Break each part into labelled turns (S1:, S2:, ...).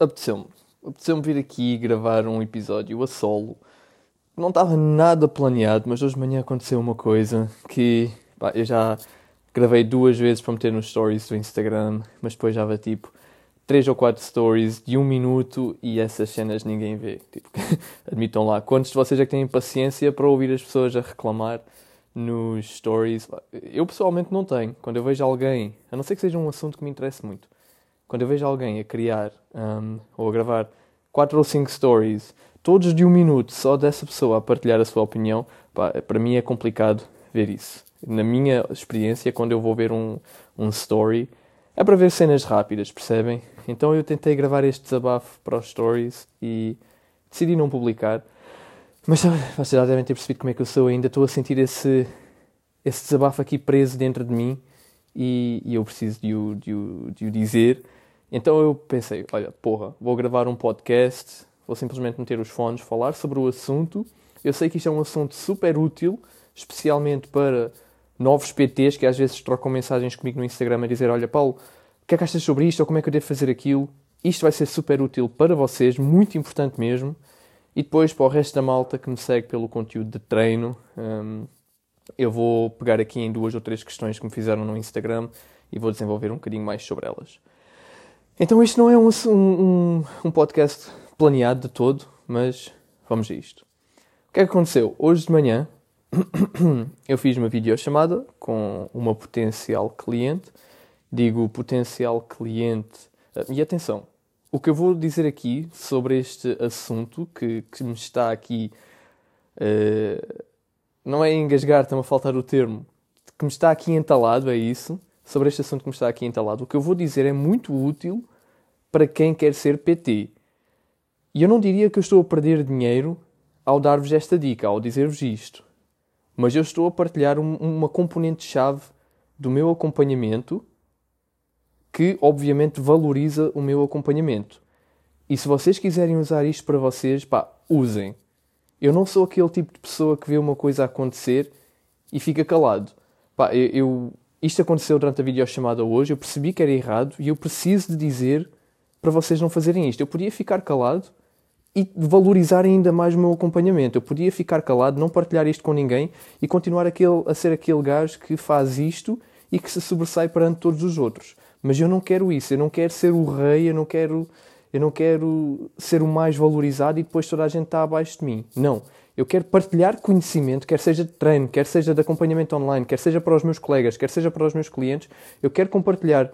S1: apeteceu-me. Apeteceu-me vir aqui gravar um episódio a solo. Não estava nada planeado, mas hoje de manhã aconteceu uma coisa que pá, eu já gravei duas vezes para meter nos stories do Instagram, mas depois já vai tipo três ou quatro stories de um minuto e essas cenas ninguém vê. Tipo, admitam lá. Quantos de vocês é que têm paciência para ouvir as pessoas a reclamar nos stories? Eu pessoalmente não tenho. Quando eu vejo alguém, a não ser que seja um assunto que me interesse muito, quando eu vejo alguém a criar um, ou a gravar quatro ou cinco stories, todos de um minuto, só dessa pessoa a partilhar a sua opinião, pá, para mim é complicado ver isso. Na minha experiência, quando eu vou ver um, um story, é para ver cenas rápidas, percebem? Então eu tentei gravar este desabafo para os stories e decidi não publicar. Mas vocês já devem ter percebido como é que eu sou ainda. Estou a sentir esse, esse desabafo aqui preso dentro de mim e, e eu preciso de o, de, o, de o dizer. Então eu pensei, olha, porra, vou gravar um podcast, vou simplesmente meter os fones, falar sobre o assunto. Eu sei que isto é um assunto super útil, especialmente para novos PTs que às vezes trocam mensagens comigo no Instagram a dizer, olha Paulo, o que é que achas sobre isto ou como é que eu devo fazer aquilo? Isto vai ser super útil para vocês, muito importante mesmo. E depois, para o resto da malta que me segue pelo conteúdo de treino, hum, eu vou pegar aqui em duas ou três questões que me fizeram no Instagram e vou desenvolver um bocadinho mais sobre elas. Então isto não é um, um, um podcast planeado de todo, mas vamos a isto. O que é que aconteceu? Hoje de manhã eu fiz uma videochamada com uma potencial cliente. Digo potencial cliente. Ah, e atenção, o que eu vou dizer aqui sobre este assunto que, que me está aqui. Uh, não é engasgar, está-me a faltar o termo. Que me está aqui entalado, é isso. Sobre este assunto que me está aqui entalado. O que eu vou dizer é muito útil para quem quer ser PT. E eu não diria que eu estou a perder dinheiro ao dar-vos esta dica, ao dizer-vos isto. Mas eu estou a partilhar um, uma componente-chave do meu acompanhamento que, obviamente, valoriza o meu acompanhamento. E se vocês quiserem usar isto para vocês, pá, usem. Eu não sou aquele tipo de pessoa que vê uma coisa acontecer e fica calado. Pá, eu, eu, isto aconteceu durante a videochamada hoje, eu percebi que era errado e eu preciso de dizer para vocês não fazerem isto. Eu podia ficar calado e valorizar ainda mais o meu acompanhamento. Eu podia ficar calado, não partilhar isto com ninguém e continuar aquele, a ser aquele gajo que faz isto e que se sobressai perante todos os outros. Mas eu não quero isso, eu não quero ser o rei, eu não quero, eu não quero ser o mais valorizado e depois toda a gente está abaixo de mim. Não. Eu quero partilhar conhecimento, quer seja de treino, quer seja de acompanhamento online, quer seja para os meus colegas, quer seja para os meus clientes. Eu quero compartilhar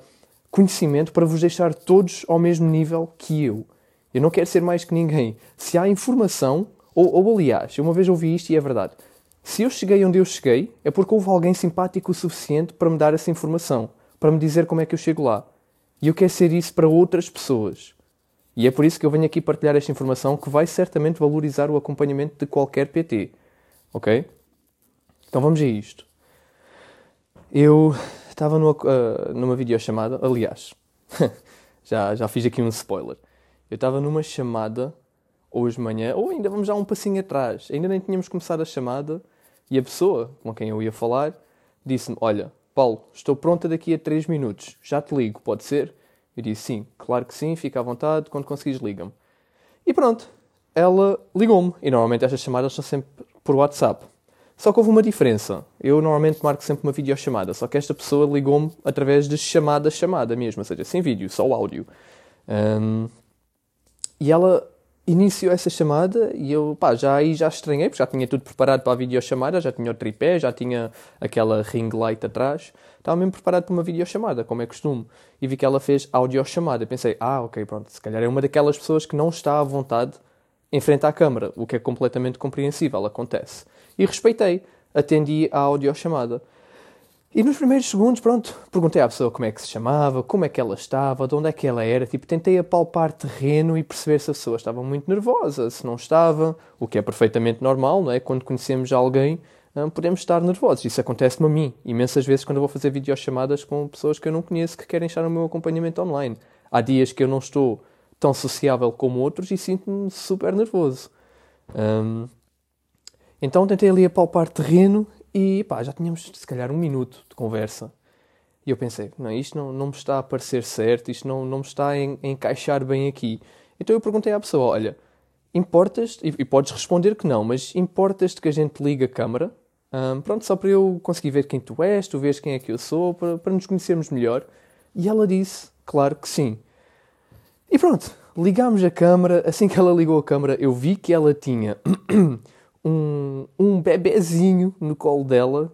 S1: conhecimento para vos deixar todos ao mesmo nível que eu. Eu não quero ser mais que ninguém. Se há informação, ou, ou aliás, uma vez ouvi isto e é verdade. Se eu cheguei onde eu cheguei, é porque houve alguém simpático o suficiente para me dar essa informação, para me dizer como é que eu chego lá. E eu quero ser isso para outras pessoas. E é por isso que eu venho aqui partilhar esta informação que vai certamente valorizar o acompanhamento de qualquer PT. Ok? Então vamos a isto. Eu estava numa, uh, numa videochamada, aliás, já, já fiz aqui um spoiler. Eu estava numa chamada hoje de manhã, ou ainda vamos já um passinho atrás, ainda nem tínhamos começado a chamada e a pessoa com quem eu ia falar disse-me: Olha, Paulo, estou pronta daqui a 3 minutos, já te ligo, pode ser? Eu disse: Sim, claro que sim, fica à vontade, quando conseguires liga-me. E pronto, ela ligou-me, e normalmente estas chamadas são sempre por WhatsApp. Só que houve uma diferença. Eu normalmente marco sempre uma videochamada, só que esta pessoa ligou-me através de chamada-chamada mesmo, ou seja, sem vídeo, só áudio. Um, e ela iniciou essa chamada e eu pá, já aí já estranhei, porque já tinha tudo preparado para a videochamada, já tinha o tripé, já tinha aquela ring light atrás, estava mesmo preparado para uma videochamada, como é costume. E vi que ela fez audiochamada. Pensei, ah, ok, pronto, se calhar é uma daquelas pessoas que não está à vontade em frente à câmara, o que é completamente compreensível, acontece. E respeitei, atendi à audiochamada. E nos primeiros segundos, pronto, perguntei à pessoa como é que se chamava, como é que ela estava, de onde é que ela era. Tipo, tentei apalpar terreno e perceber se a pessoa estava muito nervosa, se não estava, o que é perfeitamente normal, não é? Quando conhecemos alguém, hum, podemos estar nervosos. Isso acontece-me a mim, imensas vezes quando eu vou fazer videochamadas com pessoas que eu não conheço que querem estar no meu acompanhamento online. Há dias que eu não estou tão sociável como outros e sinto-me super nervoso. Um, então tentei ali apalpar terreno e pá, já tínhamos se calhar um minuto de conversa. E eu pensei, não, isto não, não me está a parecer certo, isto não, não me está a encaixar bem aqui. Então eu perguntei à pessoa, olha, importas, e, e podes responder que não, mas importas-te que a gente ligue a câmara? Um, pronto, só para eu conseguir ver quem tu és, tu vês quem é que eu sou, para, para nos conhecermos melhor. E ela disse, claro que sim. E pronto, ligámos a câmara. Assim que ela ligou a câmara, eu vi que ela tinha um, um bebezinho no colo dela.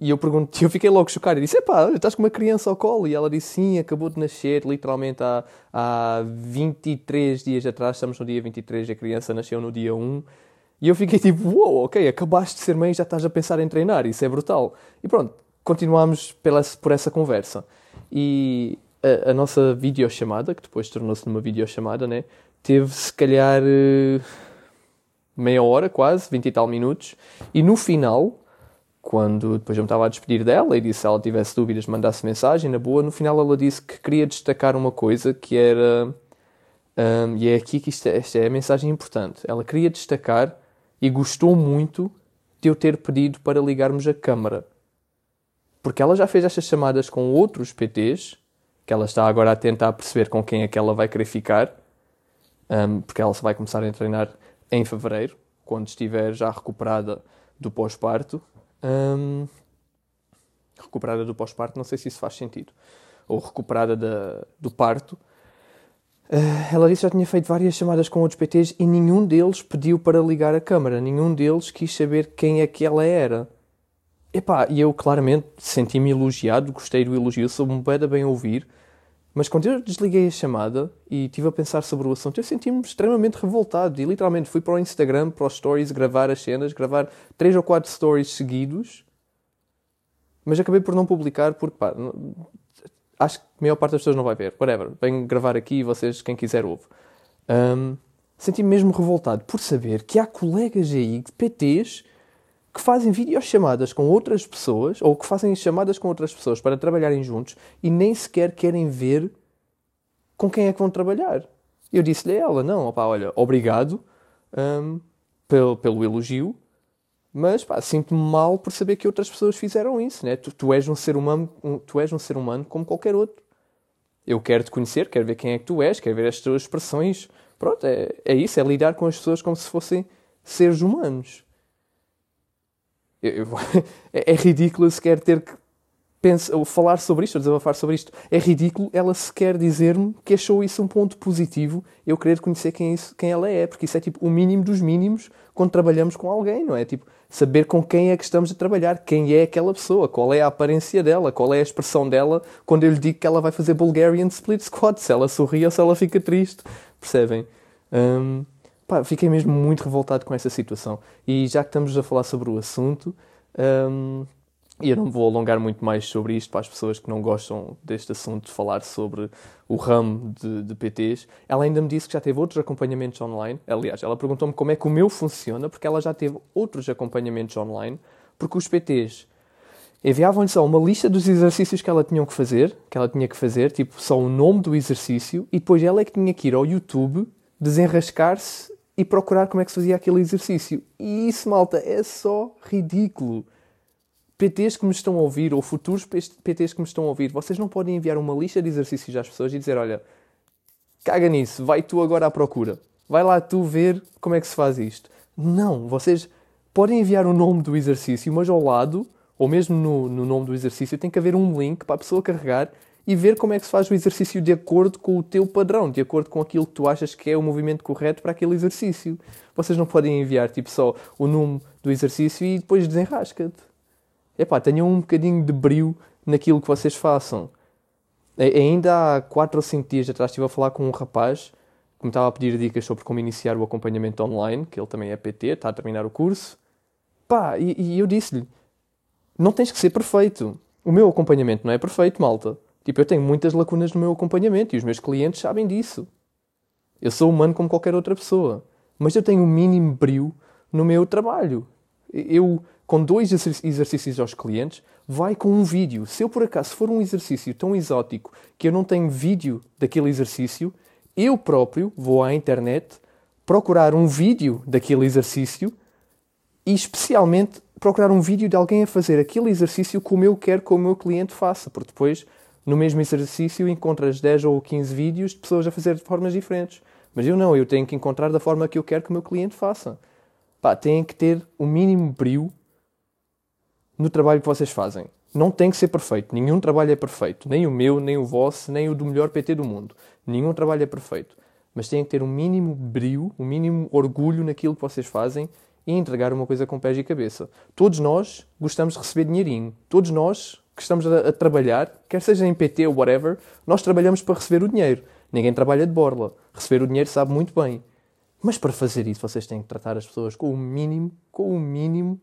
S1: E eu perguntei, eu fiquei logo chocado. Eu disse: Epá, estás com uma criança ao colo? E ela disse: Sim, acabou de nascer, literalmente há, há 23 dias atrás. Estamos no dia 23, a criança nasceu no dia 1. E eu fiquei tipo: Uou, wow, ok, acabaste de ser mãe e já estás a pensar em treinar. Isso é brutal. E pronto, continuámos pela, por essa conversa. E a, a nossa videochamada, que depois tornou-se numa videochamada, né? Teve se calhar eh, meia hora quase, 20 e tal minutos. E no final, quando depois eu me estava a despedir dela e disse se ela tivesse dúvidas mandasse mensagem, na boa, no final ela disse que queria destacar uma coisa que era. Um, e é aqui que isto é, esta é a mensagem importante. Ela queria destacar e gostou muito de eu ter pedido para ligarmos a câmara. Porque ela já fez estas chamadas com outros PTs que ela está agora a tentar perceber com quem é que ela vai querer ficar, um, porque ela se vai começar a treinar em fevereiro, quando estiver já recuperada do pós-parto. Um, recuperada do pós-parto, não sei se isso faz sentido, ou recuperada da, do parto. Uh, ela disse que já tinha feito várias chamadas com outros PTs e nenhum deles pediu para ligar a câmara, nenhum deles quis saber quem é que ela era. Epá, e eu claramente senti-me elogiado, gostei do elogio, soube-me bem, bem ouvir, mas quando eu desliguei a chamada e estive a pensar sobre o assunto, eu senti-me extremamente revoltado e literalmente fui para o Instagram, para os stories, gravar as cenas, gravar três ou quatro stories seguidos, mas acabei por não publicar porque, pá, acho que maior parte das pessoas não vai ver. Whatever, venho gravar aqui e vocês, quem quiser, ouve. Um, senti-me mesmo revoltado por saber que há colegas aí, PTs, que fazem videochamadas com outras pessoas ou que fazem chamadas com outras pessoas para trabalharem juntos e nem sequer querem ver com quem é que vão trabalhar. Eu disse-lhe a ela: não, opá, olha, obrigado um, pelo, pelo elogio, mas sinto-me mal por saber que outras pessoas fizeram isso. Né? Tu, tu, és um ser humano, um, tu és um ser humano como qualquer outro. Eu quero te conhecer, quero ver quem é que tu és, quero ver as tuas expressões. Pronto, é, é isso, é lidar com as pessoas como se fossem seres humanos. Eu, eu, é, é ridículo sequer ter que pensar, ou falar sobre isto, ou desabafar sobre isto. É ridículo ela sequer dizer-me que achou isso um ponto positivo, eu querer conhecer quem, isso, quem ela é, porque isso é tipo o mínimo dos mínimos quando trabalhamos com alguém, não é? Tipo, saber com quem é que estamos a trabalhar, quem é aquela pessoa, qual é a aparência dela, qual é a expressão dela quando eu lhe digo que ela vai fazer Bulgarian Split Squat, se ela sorri ou se ela fica triste, percebem? Um, Pá, fiquei mesmo muito revoltado com essa situação. E já que estamos a falar sobre o assunto, um, e eu não vou alongar muito mais sobre isto para as pessoas que não gostam deste assunto, de falar sobre o ramo de, de PTs. Ela ainda me disse que já teve outros acompanhamentos online. Aliás, ela perguntou-me como é que o meu funciona, porque ela já teve outros acompanhamentos online, porque os PTs enviavam-lhe só uma lista dos exercícios que ela tinha que fazer, que ela tinha que fazer, tipo só o nome do exercício, e depois ela é que tinha que ir ao YouTube desenrascar-se e procurar como é que se fazia aquele exercício. E isso, malta, é só ridículo. PTs que me estão a ouvir, ou futuros PTs que me estão a ouvir, vocês não podem enviar uma lista de exercícios às pessoas e dizer: olha, caga nisso, vai tu agora à procura. Vai lá tu ver como é que se faz isto. Não, vocês podem enviar o nome do exercício, mas ao lado, ou mesmo no, no nome do exercício, tem que haver um link para a pessoa carregar e ver como é que se faz o exercício de acordo com o teu padrão, de acordo com aquilo que tu achas que é o movimento correto para aquele exercício. Vocês não podem enviar tipo só o número do exercício e depois desenrasca-te. Epá, tenham um bocadinho de brilho naquilo que vocês façam. Ainda há 4 ou 5 dias atrás estive a falar com um rapaz que me estava a pedir dicas sobre como iniciar o acompanhamento online, que ele também é PT, está a terminar o curso. Pá, e, e eu disse-lhe, não tens que ser perfeito. O meu acompanhamento não é perfeito, malta. Tipo, eu tenho muitas lacunas no meu acompanhamento e os meus clientes sabem disso. Eu sou humano como qualquer outra pessoa. Mas eu tenho o um mínimo brilho no meu trabalho. Eu, com dois exercícios aos clientes, vai com um vídeo. Se eu por acaso for um exercício tão exótico que eu não tenho vídeo daquele exercício, eu próprio vou à internet procurar um vídeo daquele exercício e especialmente procurar um vídeo de alguém a fazer aquele exercício como eu quero que o meu cliente faça, porque depois no mesmo exercício encontras 10 ou 15 vídeos de pessoas a fazer de formas diferentes. Mas eu não, eu tenho que encontrar da forma que eu quero que o meu cliente faça. Pá, têm que ter o mínimo brilho no trabalho que vocês fazem. Não tem que ser perfeito. Nenhum trabalho é perfeito. Nem o meu, nem o vosso, nem o do melhor PT do mundo. Nenhum trabalho é perfeito. Mas têm que ter um mínimo brilho, um mínimo orgulho naquilo que vocês fazem e entregar uma coisa com pés e cabeça. Todos nós gostamos de receber dinheirinho. Todos nós que estamos a, a trabalhar, quer seja em PT ou whatever, nós trabalhamos para receber o dinheiro. Ninguém trabalha de borla. Receber o dinheiro sabe muito bem. Mas para fazer isso, vocês têm que tratar as pessoas com o mínimo, com o mínimo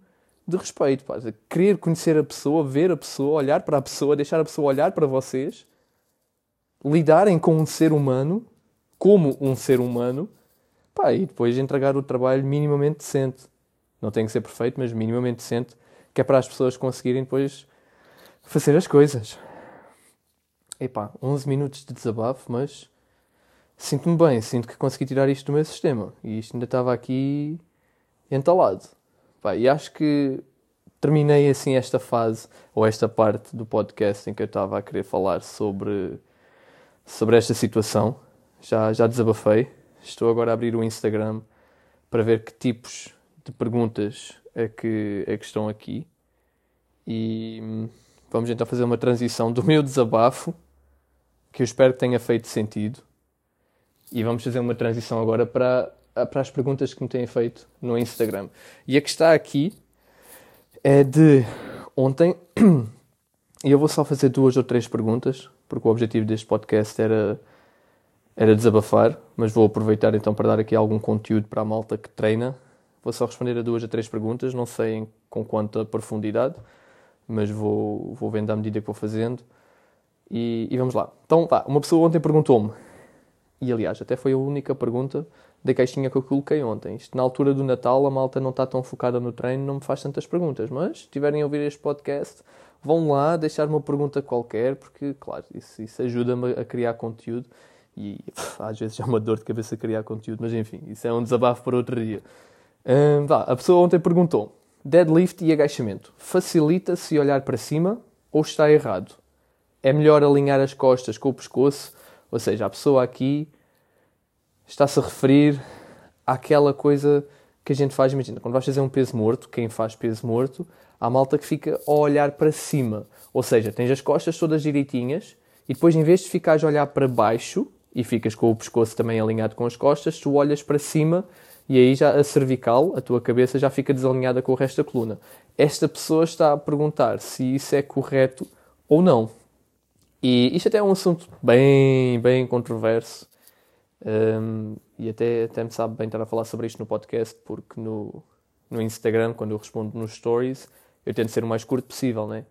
S1: de respeito. Pá. Querer conhecer a pessoa, ver a pessoa, olhar para a pessoa, deixar a pessoa olhar para vocês, lidarem com um ser humano como um ser humano, pá, e depois entregar o trabalho minimamente decente. Não tem que ser perfeito, mas minimamente decente, que é para as pessoas conseguirem depois fazer as coisas. Epá, 11 minutos de desabafo, mas sinto-me bem, sinto que consegui tirar isto do meu sistema. E isto ainda estava aqui entalado. Pá, e acho que terminei assim esta fase, ou esta parte do podcast em que eu estava a querer falar sobre, sobre esta situação. Já, já desabafei. Estou agora a abrir o Instagram para ver que tipos de perguntas é que, é que estão aqui. E hum, vamos então fazer uma transição do meu desabafo, que eu espero que tenha feito sentido. E vamos fazer uma transição agora para para as perguntas que me têm feito no Instagram. E a que está aqui é de ontem. E eu vou só fazer duas ou três perguntas, porque o objetivo deste podcast era, era desabafar, mas vou aproveitar então para dar aqui algum conteúdo para a malta que treina. Vou só responder a duas ou três perguntas, não sei com quanta profundidade, mas vou, vou vendo à medida que vou fazendo. E, e vamos lá. Então, vá, uma pessoa ontem perguntou-me, e aliás, até foi a única pergunta da caixinha que eu coloquei ontem. Isto na altura do Natal, a malta não está tão focada no treino, não me faz tantas perguntas. Mas se tiverem a ouvir este podcast, vão lá deixar uma pergunta qualquer, porque, claro, isso, isso ajuda-me a criar conteúdo. E pff, às vezes é uma dor de cabeça criar conteúdo, mas enfim, isso é um desabafo para outro dia. Hum, vá, a pessoa ontem perguntou: deadlift e agachamento facilita se olhar para cima ou está errado? É melhor alinhar as costas com o pescoço? Ou seja, a pessoa aqui está-se a referir àquela coisa que a gente faz. Imagina, quando vais fazer um peso morto, quem faz peso morto, há malta que fica a olhar para cima. Ou seja, tens as costas todas direitinhas e depois, em vez de ficares a olhar para baixo e ficas com o pescoço também alinhado com as costas, tu olhas para cima e aí já a cervical, a tua cabeça, já fica desalinhada com o resto da coluna. Esta pessoa está a perguntar se isso é correto ou não. E isto até é um assunto bem, bem controverso. Um, e até, até me sabe bem estar a falar sobre isto no podcast, porque no, no Instagram, quando eu respondo nos stories, eu tento ser o mais curto possível, né?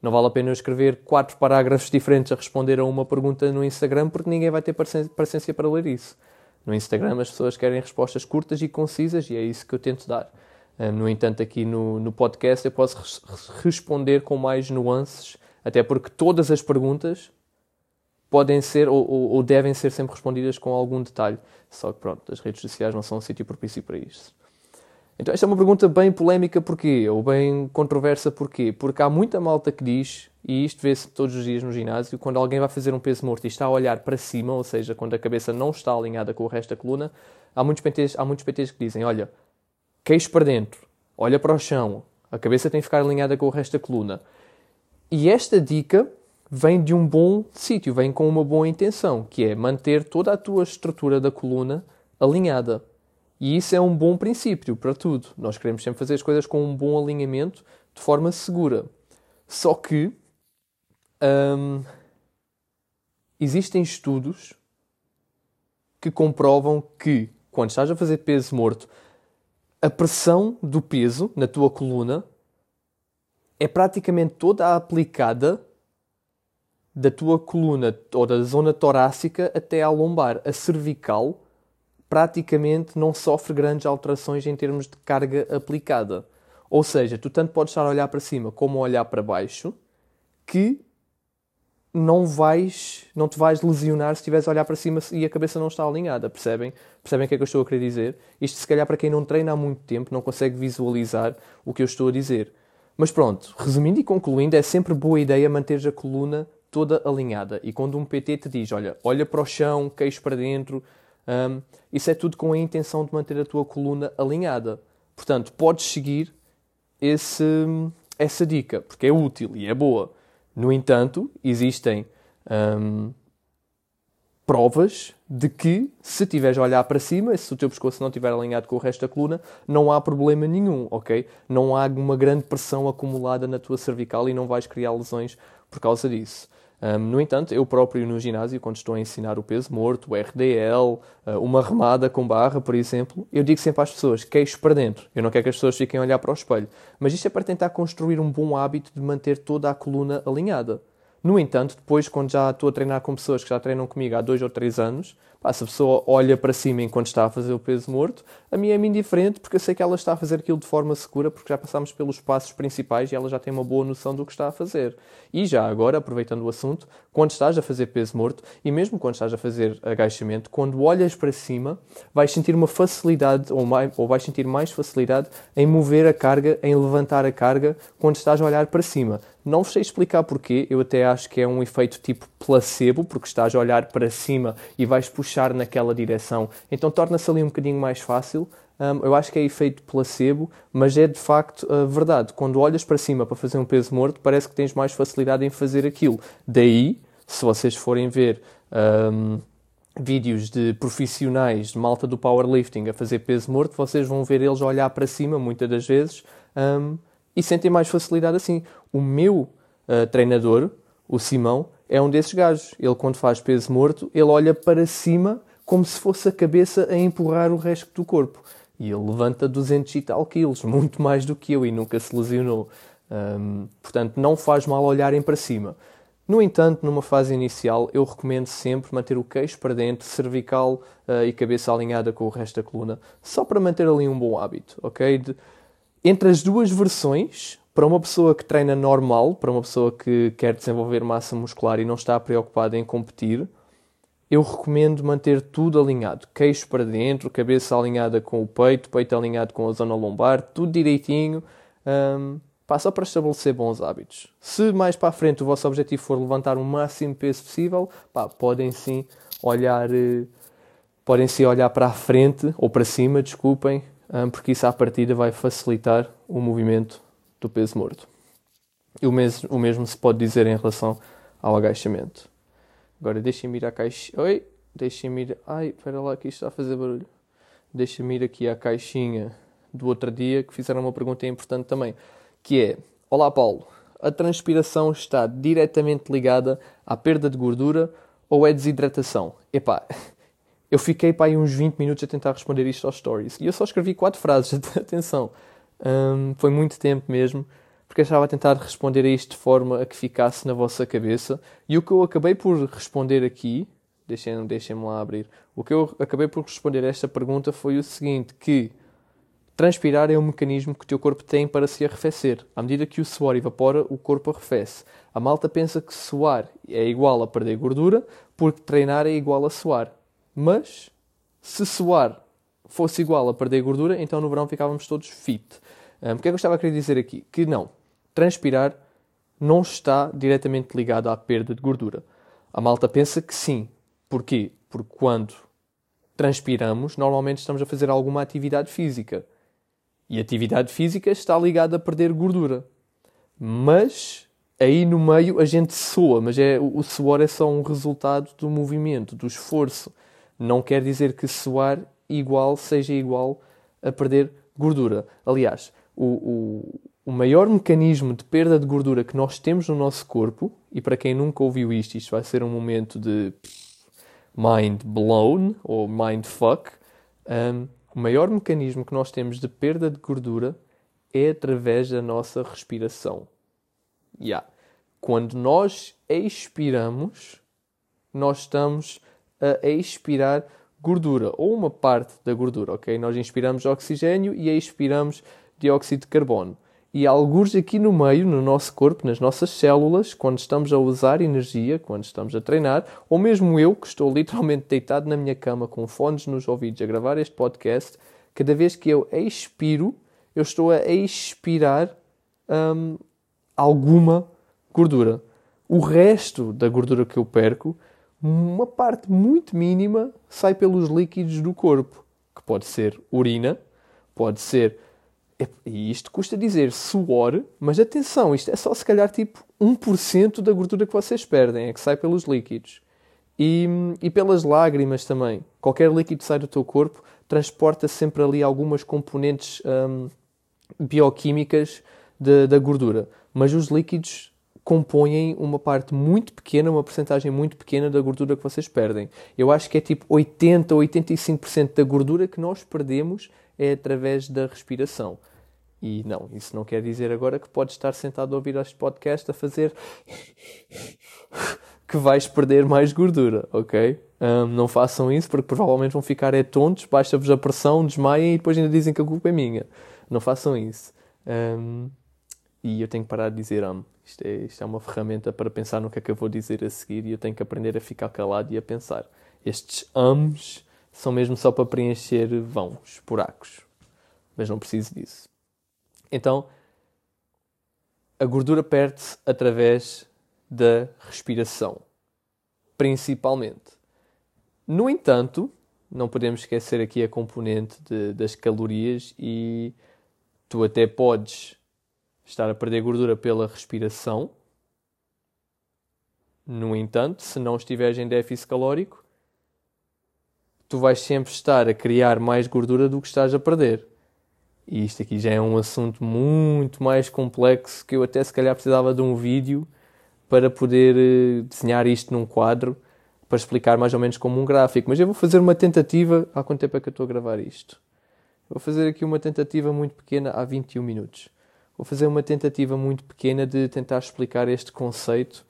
S1: Não vale a pena eu escrever quatro parágrafos diferentes a responder a uma pergunta no Instagram, porque ninguém vai ter paciência para ler isso. No Instagram as pessoas querem respostas curtas e concisas e é isso que eu tento dar. No entanto, aqui no, no podcast eu posso res responder com mais nuances, até porque todas as perguntas podem ser ou, ou, ou, devem ser sempre respondidas com algum detalhe. Só que pronto, as redes sociais não são um sítio propício para isso. Então esta é uma pergunta bem polémica porquê? Ou bem controversa porquê? Porque há muita malta que diz, e isto vê-se todos os dias no ginásio, quando alguém vai fazer um peso morto e está a olhar para cima, ou seja, quando a cabeça não está alinhada com o resto da coluna, há muitos PTs, há muitos PTs que dizem, olha, queixo para dentro, olha para o chão, a cabeça tem que ficar alinhada com o resto da coluna. E esta dica vem de um bom sítio, vem com uma boa intenção, que é manter toda a tua estrutura da coluna alinhada. E isso é um bom princípio para tudo. Nós queremos sempre fazer as coisas com um bom alinhamento, de forma segura. Só que hum, existem estudos que comprovam que quando estás a fazer peso morto, a pressão do peso na tua coluna é praticamente toda aplicada da tua coluna ou da zona torácica até à lombar. A cervical praticamente não sofre grandes alterações em termos de carga aplicada. Ou seja, tu tanto podes estar a olhar para cima como a olhar para baixo, que não vais, não te vais lesionar se estiveres a olhar para cima e a cabeça não está alinhada, percebem? Percebem o que é que eu estou a querer dizer? Isto se calhar para quem não treina há muito tempo não consegue visualizar o que eu estou a dizer. Mas pronto, resumindo e concluindo, é sempre boa ideia manteres a coluna toda alinhada. E quando um PT te diz, olha, olha para o chão, queixo para dentro, um, isso é tudo com a intenção de manter a tua coluna alinhada. Portanto, podes seguir esse, essa dica, porque é útil e é boa. No entanto, existem hum, provas de que se estiveres a olhar para cima, se o teu pescoço não estiver alinhado com o resto da coluna, não há problema nenhum, ok? Não há uma grande pressão acumulada na tua cervical e não vais criar lesões por causa disso. Um, no entanto, eu próprio no ginásio, quando estou a ensinar o peso morto, o RDL, uh, uma remada com barra, por exemplo, eu digo sempre às pessoas, queixo para dentro. Eu não quero que as pessoas fiquem a olhar para o espelho. Mas isto é para tentar construir um bom hábito de manter toda a coluna alinhada. No entanto, depois, quando já estou a treinar com pessoas que já treinam comigo há dois ou três anos, Pá, se a pessoa olha para cima enquanto está a fazer o peso morto, a mim é-me indiferente porque eu sei que ela está a fazer aquilo de forma segura porque já passámos pelos passos principais e ela já tem uma boa noção do que está a fazer. E já agora, aproveitando o assunto, quando estás a fazer peso morto e mesmo quando estás a fazer agachamento, quando olhas para cima, vais sentir uma facilidade ou, mais, ou vais sentir mais facilidade em mover a carga, em levantar a carga quando estás a olhar para cima. Não sei explicar porquê, eu até acho que é um efeito tipo placebo, porque estás a olhar para cima e vais puxar naquela direção. Então torna-se ali um bocadinho mais fácil. Um, eu acho que é efeito placebo, mas é de facto uh, verdade. Quando olhas para cima para fazer um peso morto, parece que tens mais facilidade em fazer aquilo. Daí, se vocês forem ver um, vídeos de profissionais de malta do powerlifting a fazer peso morto, vocês vão ver eles olhar para cima muitas das vezes. Um, e sentem mais facilidade assim. O meu uh, treinador, o Simão, é um desses gajos. Ele, quando faz peso morto, ele olha para cima como se fosse a cabeça a empurrar o resto do corpo. E ele levanta 200 e tal quilos, muito mais do que eu, e nunca se lesionou. Um, portanto, não faz mal olharem para cima. No entanto, numa fase inicial, eu recomendo sempre manter o queixo para dentro, cervical uh, e cabeça alinhada com o resto da coluna, só para manter ali um bom hábito, ok? De, entre as duas versões, para uma pessoa que treina normal, para uma pessoa que quer desenvolver massa muscular e não está preocupada em competir, eu recomendo manter tudo alinhado. Queixo para dentro, cabeça alinhada com o peito, peito alinhado com a zona lombar, tudo direitinho. Um, pá, só para estabelecer bons hábitos. Se mais para a frente o vosso objetivo for levantar o máximo peso possível, pá, podem sim olhar, eh, podem sim olhar para a frente ou para cima, desculpem, porque isso à partida vai facilitar o movimento do peso morto. E o mesmo, o mesmo se pode dizer em relação ao agachamento. Agora deixem-me ir à caixa. Oi! Deixem-me ir. Ai, espera lá que isto está a fazer barulho. Deixem-me ir aqui à caixinha do outro dia que fizeram uma pergunta importante também. Que é: Olá Paulo, a transpiração está diretamente ligada à perda de gordura ou é desidratação? Epá, eu fiquei para aí uns 20 minutos a tentar responder isto aos stories. E eu só escrevi quatro frases, atenção. Um, foi muito tempo mesmo, porque eu estava a tentar responder a isto de forma a que ficasse na vossa cabeça. E o que eu acabei por responder aqui, deixem-me deixem lá abrir, o que eu acabei por responder a esta pergunta foi o seguinte, que transpirar é um mecanismo que o teu corpo tem para se arrefecer. À medida que o suor evapora, o corpo arrefece. A malta pensa que suar é igual a perder gordura, porque treinar é igual a suar. Mas, se suar fosse igual a perder gordura, então no verão ficávamos todos fit. Um, o que é que eu estava a querer dizer aqui? Que não, transpirar não está diretamente ligado à perda de gordura. A malta pensa que sim. Porquê? Porque quando transpiramos, normalmente estamos a fazer alguma atividade física. E atividade física está ligada a perder gordura. Mas aí no meio a gente soa, mas é, o suor é só um resultado do movimento, do esforço não quer dizer que suar igual seja igual a perder gordura. Aliás, o, o, o maior mecanismo de perda de gordura que nós temos no nosso corpo, e para quem nunca ouviu isto, isto vai ser um momento de mind blown ou mind fuck. Um, o maior mecanismo que nós temos de perda de gordura é através da nossa respiração. Yeah. Quando nós expiramos, nós estamos a expirar gordura, ou uma parte da gordura, ok? Nós inspiramos oxigênio e expiramos dióxido de carbono. E alguns aqui no meio, no nosso corpo, nas nossas células, quando estamos a usar energia, quando estamos a treinar, ou mesmo eu, que estou literalmente deitado na minha cama com fones nos ouvidos a gravar este podcast, cada vez que eu expiro, eu estou a expirar hum, alguma gordura. O resto da gordura que eu perco, uma parte muito mínima, sai pelos líquidos do corpo, que pode ser urina, pode ser e isto custa dizer suor, mas atenção, isto é só se calhar tipo 1% da gordura que vocês perdem, é que sai pelos líquidos. E, e pelas lágrimas também. Qualquer líquido que sai do teu corpo transporta sempre ali algumas componentes hum, bioquímicas de, da gordura. Mas os líquidos compõem uma parte muito pequena, uma porcentagem muito pequena da gordura que vocês perdem. Eu acho que é tipo 80 ou 85% da gordura que nós perdemos é através da respiração. E não, isso não quer dizer agora que podes estar sentado a ouvir este podcast a fazer que vais perder mais gordura, ok? Um, não façam isso porque provavelmente vão ficar é tontos, baixa-vos a pressão, desmaiem e depois ainda dizem que a culpa é minha. Não façam isso. Um, e eu tenho que parar de dizer amo. Isto é, isto é uma ferramenta para pensar no que é que eu vou dizer a seguir e eu tenho que aprender a ficar calado e a pensar. Estes amos são mesmo só para preencher vãos, buracos. Mas não preciso disso. Então, a gordura perde-se através da respiração, principalmente. No entanto, não podemos esquecer aqui a componente de, das calorias e tu até podes estar a perder gordura pela respiração. No entanto, se não estiveres em déficit calórico, tu vais sempre estar a criar mais gordura do que estás a perder. E isto aqui já é um assunto muito mais complexo que eu até se calhar precisava de um vídeo para poder eh, desenhar isto num quadro para explicar mais ou menos como um gráfico. Mas eu vou fazer uma tentativa. Há quanto tempo é que eu estou a gravar isto? Vou fazer aqui uma tentativa muito pequena há 21 minutos. Vou fazer uma tentativa muito pequena de tentar explicar este conceito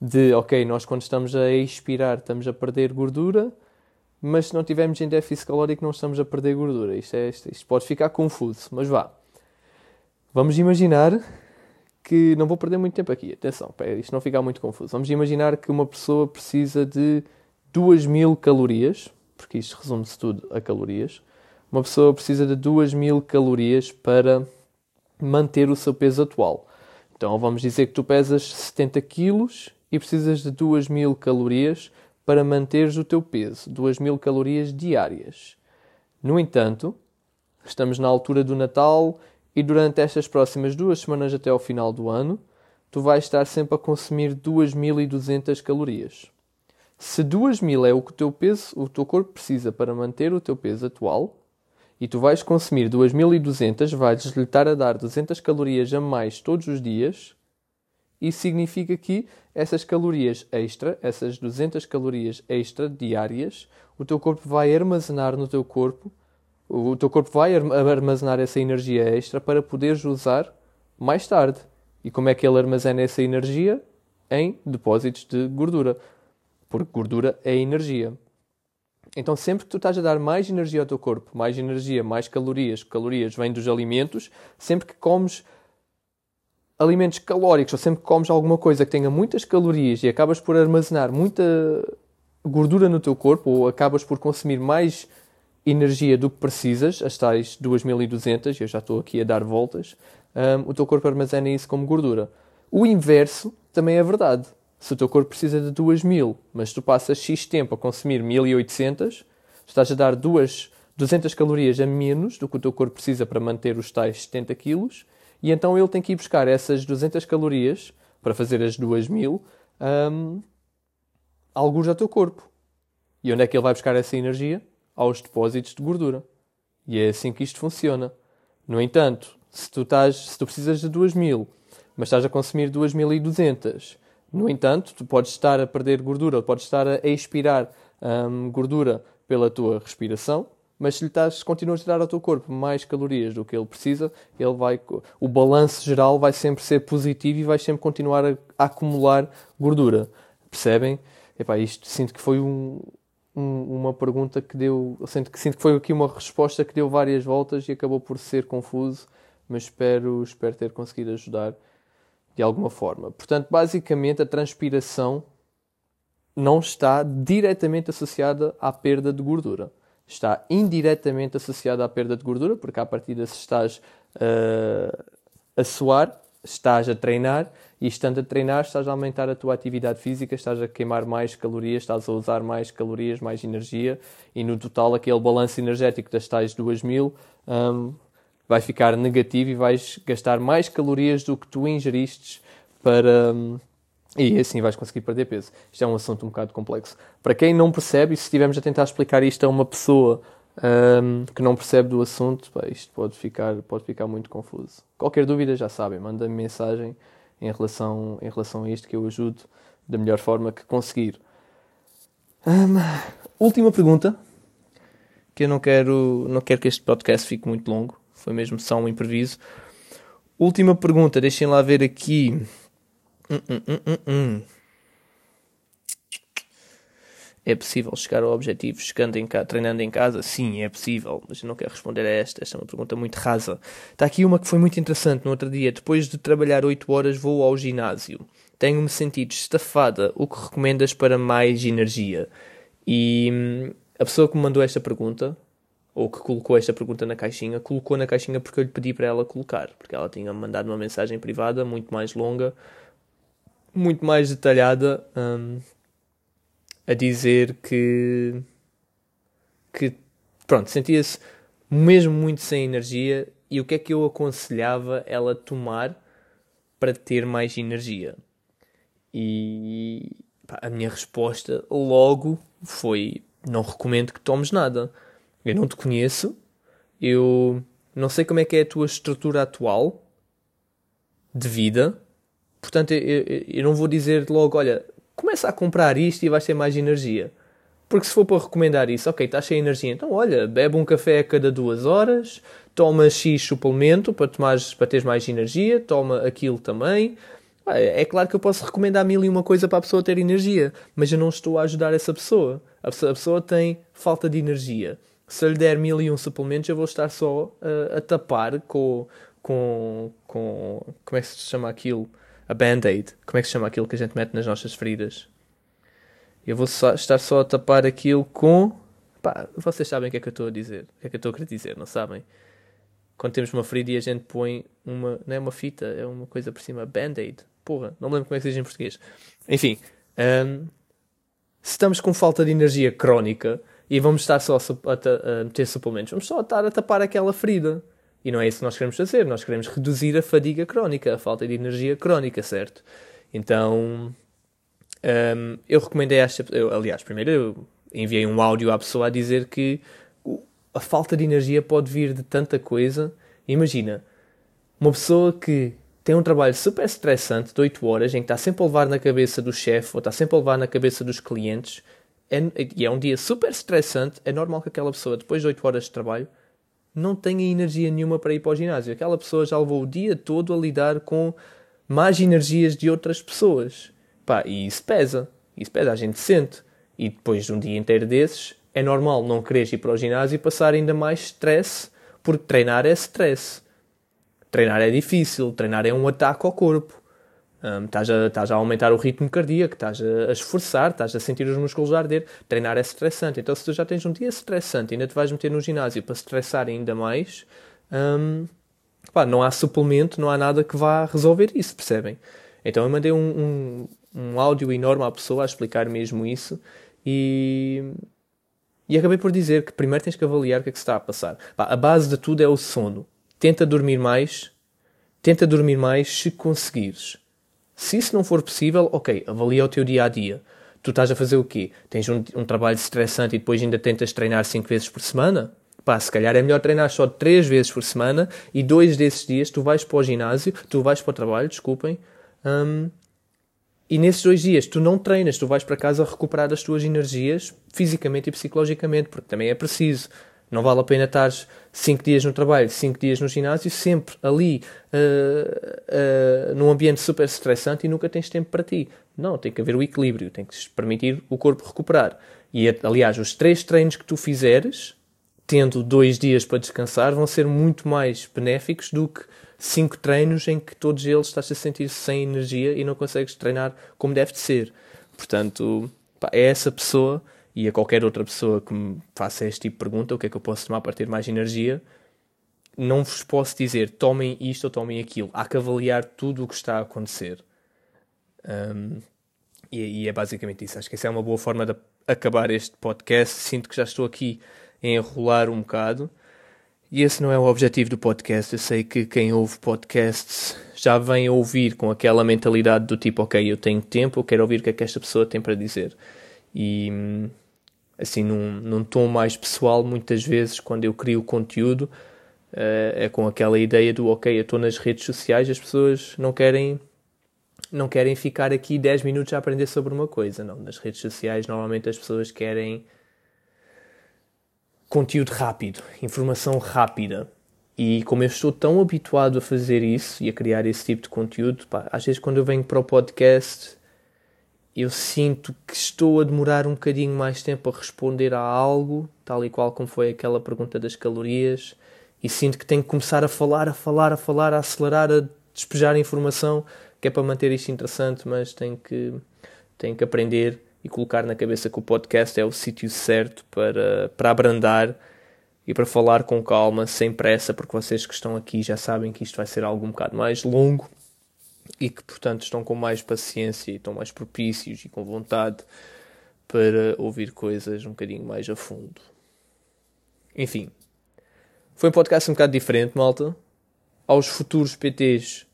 S1: de, ok, nós quando estamos a expirar estamos a perder gordura, mas se não tivermos em déficit calórico não estamos a perder gordura. Isto, é, isto, isto pode ficar confuso, mas vá. Vamos imaginar que. Não vou perder muito tempo aqui, atenção, para isto não ficar muito confuso. Vamos imaginar que uma pessoa precisa de 2000 calorias, porque isto resume-se tudo a calorias. Uma pessoa precisa de 2000 calorias para manter o seu peso atual. Então vamos dizer que tu pesas 70 quilos e precisas de 2000 calorias para manteres o teu peso, 2000 calorias diárias. No entanto, estamos na altura do Natal e durante estas próximas duas semanas até ao final do ano, tu vais estar sempre a consumir 2200 calorias. Se 2000 é o que o teu peso, o teu corpo precisa para manter o teu peso atual, e tu vais consumir 2200, vais-lhe estar a dar 200 calorias a mais todos os dias, isso significa que essas calorias extra, essas 200 calorias extra diárias, o teu corpo vai armazenar no teu corpo, o teu corpo vai armazenar essa energia extra para poderes usar mais tarde. E como é que ele armazena essa energia? Em depósitos de gordura. Porque gordura é energia. Então, sempre que tu estás a dar mais energia ao teu corpo, mais energia, mais calorias, calorias vêm dos alimentos, sempre que comes alimentos calóricos, ou sempre que comes alguma coisa que tenha muitas calorias e acabas por armazenar muita gordura no teu corpo, ou acabas por consumir mais energia do que precisas, as tais 2200, eu já estou aqui a dar voltas, um, o teu corpo armazena isso como gordura. O inverso também é verdade. Se o teu corpo precisa de 2000, mas tu passas X tempo a consumir 1800, estás a dar duas, 200 calorias a menos do que o teu corpo precisa para manter os tais 70 quilos, e então ele tem que ir buscar essas 200 calorias para fazer as 2000 um, alguns ao teu corpo. E onde é que ele vai buscar essa energia? Aos depósitos de gordura. E é assim que isto funciona. No entanto, se tu, estás, se tu precisas de 2000, mas estás a consumir 2200, no entanto, tu podes estar a perder gordura, podes estar a expirar um, gordura pela tua respiração, mas se lhe estás, continuas a dar ao teu corpo mais calorias do que ele precisa, ele vai, o balanço geral vai sempre ser positivo e vai sempre continuar a, a acumular gordura. Percebem? Epá, isto sinto que foi um, um, uma pergunta que deu. Sinto que, sinto que foi aqui uma resposta que deu várias voltas e acabou por ser confuso, mas espero, espero ter conseguido ajudar de alguma forma. Portanto, basicamente, a transpiração não está diretamente associada à perda de gordura. Está indiretamente associada à perda de gordura, porque à partida se estás uh, a suar, estás a treinar, e estando a treinar, estás a aumentar a tua atividade física, estás a queimar mais calorias, estás a usar mais calorias, mais energia, e no total aquele balanço energético das tais 2000 um, vai ficar negativo e vais gastar mais calorias do que tu ingeriste para. Um, e assim vais conseguir perder peso. Isto é um assunto um bocado complexo. Para quem não percebe, e se estivermos a tentar explicar isto a uma pessoa um, que não percebe do assunto, pá, isto pode ficar, pode ficar muito confuso. Qualquer dúvida, já sabem, manda-me mensagem em relação, em relação a isto que eu ajudo da melhor forma que conseguir. Um, última pergunta, que eu não quero, não quero que este podcast fique muito longo, foi mesmo só um impreviso. Última pergunta, deixem lá ver aqui. Hum, hum, hum, hum é possível chegar ao objetivo chegando em treinando em casa? Sim, é possível, mas eu não quero responder a esta. Esta é uma pergunta muito rasa. Está aqui uma que foi muito interessante no outro dia. Depois de trabalhar 8 horas, vou ao ginásio. Tenho-me sentido estafada. O que recomendas para mais energia? E hum, a pessoa que me mandou esta pergunta, ou que colocou esta pergunta na caixinha, colocou na caixinha porque eu lhe pedi para ela colocar. Porque ela tinha mandado uma mensagem privada muito mais longa, muito mais detalhada. Hum, a dizer que. que pronto, sentia-se mesmo muito sem energia e o que é que eu aconselhava ela tomar para ter mais energia. E pá, a minha resposta logo foi: não recomendo que tomes nada. Eu não te conheço, eu não sei como é que é a tua estrutura atual de vida, portanto eu, eu, eu não vou dizer logo: olha, começa a comprar isto e vais ter mais energia. Porque se for para recomendar isso, ok, estás sem energia, então olha, bebe um café a cada duas horas, toma X suplemento para, tomares, para teres mais energia, toma aquilo também. É claro que eu posso recomendar mil e uma coisa para a pessoa ter energia, mas eu não estou a ajudar essa pessoa. A pessoa tem falta de energia. Se eu lhe der mil e um suplementos, eu vou estar só a, a tapar com, com, com. Como é que se chama aquilo? A band-aid. Como é que se chama aquilo que a gente mete nas nossas feridas? Eu vou só, estar só a tapar aquilo com. Pá, vocês sabem o que é que eu estou a dizer. O que é que eu estou a querer dizer, não sabem? Quando temos uma ferida e a gente põe uma. Não é uma fita, é uma coisa por cima. Band-aid. Porra, não me lembro como é que se diz em português. Enfim. Um, se estamos com falta de energia crónica e vamos estar só a, a, a meter suplementos, vamos só estar a tapar aquela ferida. E não é isso que nós queremos fazer. Nós queremos reduzir a fadiga crónica, a falta de energia crónica, certo? Então, um, eu recomendei esta. Eu, aliás, primeiro eu enviei um áudio à pessoa a dizer que a falta de energia pode vir de tanta coisa. Imagina, uma pessoa que tem um trabalho super estressante de 8 horas, em que está sempre a levar na cabeça do chefe ou está sempre a levar na cabeça dos clientes, é, e é um dia super estressante, é normal que aquela pessoa, depois de 8 horas de trabalho, não tenha energia nenhuma para ir para o ginásio. Aquela pessoa já levou o dia todo a lidar com mais energias de outras pessoas. Pá, e isso pesa. Isso pesa, a gente sente. E depois de um dia inteiro desses, é normal não querer ir para o ginásio e passar ainda mais stress, porque treinar é stress. Treinar é difícil, treinar é um ataque ao corpo. Um, estás, a, estás a aumentar o ritmo cardíaco, estás a, a, esforçar, estás a sentir os músculos arder. Treinar é estressante. Então, se tu já tens um dia estressante e ainda te vais meter no ginásio para estressar ainda mais, um, pá, não há suplemento, não há nada que vá resolver isso, percebem? Então, eu mandei um, um, um áudio enorme à pessoa a explicar mesmo isso e, e acabei por dizer que primeiro tens que avaliar o que é que se está a passar. Pá, a base de tudo é o sono. Tenta dormir mais, tenta dormir mais se conseguires se isso não for possível, ok, avalia o teu dia a dia. Tu estás a fazer o quê? Tens um, um trabalho estressante e depois ainda tentas treinar 5 vezes por semana? Pá, se calhar é melhor treinar só 3 vezes por semana e dois desses dias tu vais para o ginásio, tu vais para o trabalho, desculpem, um, e nesses dois dias tu não treinas, tu vais para casa recuperar as tuas energias fisicamente e psicologicamente, porque também é preciso. Não vale a pena estar 5 dias no trabalho, 5 dias no ginásio, sempre ali, uh, uh, num ambiente super estressante e nunca tens tempo para ti. Não, tem que haver o equilíbrio, tem que permitir o corpo recuperar. E, aliás, os três treinos que tu fizeres, tendo dois dias para descansar, vão ser muito mais benéficos do que cinco treinos em que todos eles estás a sentir -se sem energia e não consegues treinar como deve de ser. Portanto, pá, é essa pessoa e a qualquer outra pessoa que me faça este tipo de pergunta, o que é que eu posso tomar para ter mais energia, não vos posso dizer tomem isto ou tomem aquilo. Há que avaliar tudo o que está a acontecer. Um, e, e, é basicamente isso. Acho que essa é uma boa forma de acabar este podcast. Sinto que já estou aqui a enrolar um bocado. E esse não é o objetivo do podcast. Eu sei que quem ouve podcasts já vem a ouvir com aquela mentalidade do tipo, ok, eu tenho tempo, eu quero ouvir o que é que esta pessoa tem para dizer. E assim, num, num tom mais pessoal, muitas vezes, quando eu crio conteúdo, uh, é com aquela ideia do, ok, eu estou nas redes sociais, as pessoas não querem não querem ficar aqui 10 minutos a aprender sobre uma coisa. Não, nas redes sociais normalmente as pessoas querem conteúdo rápido, informação rápida. E como eu estou tão habituado a fazer isso e a criar esse tipo de conteúdo, pá, às vezes quando eu venho para o podcast eu sinto que estou a demorar um bocadinho mais tempo a responder a algo, tal e qual como foi aquela pergunta das calorias, e sinto que tenho que começar a falar, a falar, a falar, a acelerar, a despejar informação, que é para manter isto interessante, mas tenho que, tenho que aprender e colocar na cabeça que o podcast é o sítio certo para, para abrandar e para falar com calma, sem pressa, porque vocês que estão aqui já sabem que isto vai ser algo um bocado mais longo e que, portanto, estão com mais paciência e estão mais propícios e com vontade para ouvir coisas um bocadinho mais a fundo. Enfim, foi um podcast um bocado diferente, malta. Aos futuros PTs,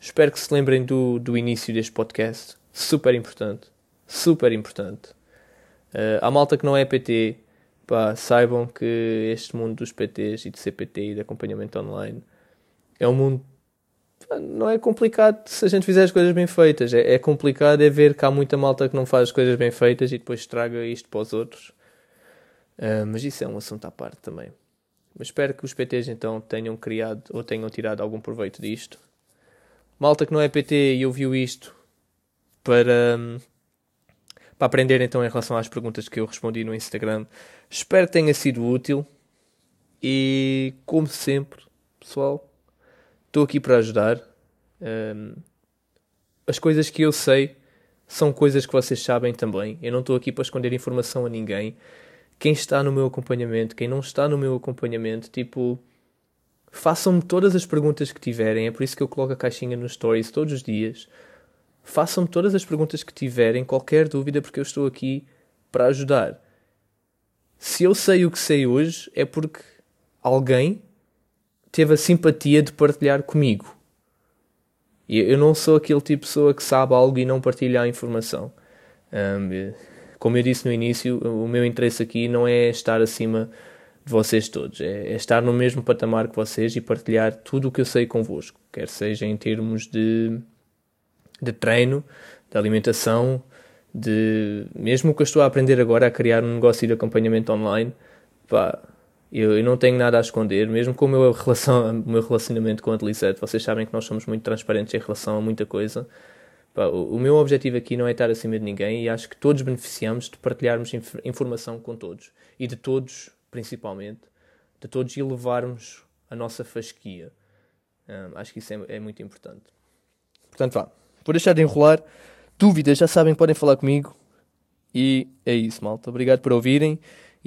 S1: espero que se lembrem do, do início deste podcast. Super importante. Super importante. Uh, a malta que não é PT, pá, saibam que este mundo dos PTs e de CPT e de acompanhamento online é um mundo não é complicado se a gente fizer as coisas bem feitas. É, é, complicado é ver que há muita malta que não faz as coisas bem feitas e depois estraga isto para os outros. Uh, mas isso é um assunto à parte também. Mas espero que os PTs então tenham criado ou tenham tirado algum proveito disto. Malta que não é PT e ouviu isto para, para aprender então em relação às perguntas que eu respondi no Instagram. Espero que tenha sido útil. E como sempre, pessoal, estou aqui para ajudar. Um, as coisas que eu sei são coisas que vocês sabem também. Eu não estou aqui para esconder informação a ninguém. Quem está no meu acompanhamento, quem não está no meu acompanhamento, tipo, façam-me todas as perguntas que tiverem. É por isso que eu coloco a caixinha nos stories todos os dias. Façam-me todas as perguntas que tiverem, qualquer dúvida, porque eu estou aqui para ajudar. Se eu sei o que sei hoje, é porque alguém teve a simpatia de partilhar comigo. E eu não sou aquele tipo de pessoa que sabe algo e não partilha a informação. Um, como eu disse no início, o meu interesse aqui não é estar acima de vocês todos, é, é, estar no mesmo patamar que vocês e partilhar tudo o que eu sei convosco, quer seja em termos de, de treino, de alimentação, de mesmo o que eu estou a aprender agora a criar um negócio de acompanhamento online. Pá, eu, eu, não tenho nada a esconder, mesmo com o meu, relação, o meu relacionamento com a Delisette. Vocês sabem que nós somos muito transparentes em relação a muita coisa. Pá, o, o, meu objetivo aqui não é estar acima de ninguém e acho que todos beneficiamos de partilharmos inf informação com todos. E de todos, principalmente, de todos elevarmos a nossa fasquia. Um, acho que isso é, é muito importante. Portanto, vá. Por deixar de enrolar, dúvidas já sabem, podem falar comigo. E é isso, malta. Obrigado por ouvirem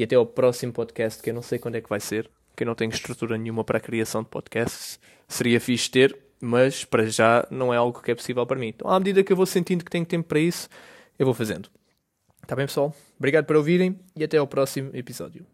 S1: e até ao próximo podcast, que eu não sei quando é que vai ser, que eu não tenho estrutura nenhuma para a criação de podcasts. Seria fixe ter, mas para já não é algo que é possível para mim. Então, à medida que eu vou sentindo que tenho tempo para isso, eu vou fazendo. Está bem, pessoal? Obrigado por ouvirem e até ao próximo episódio.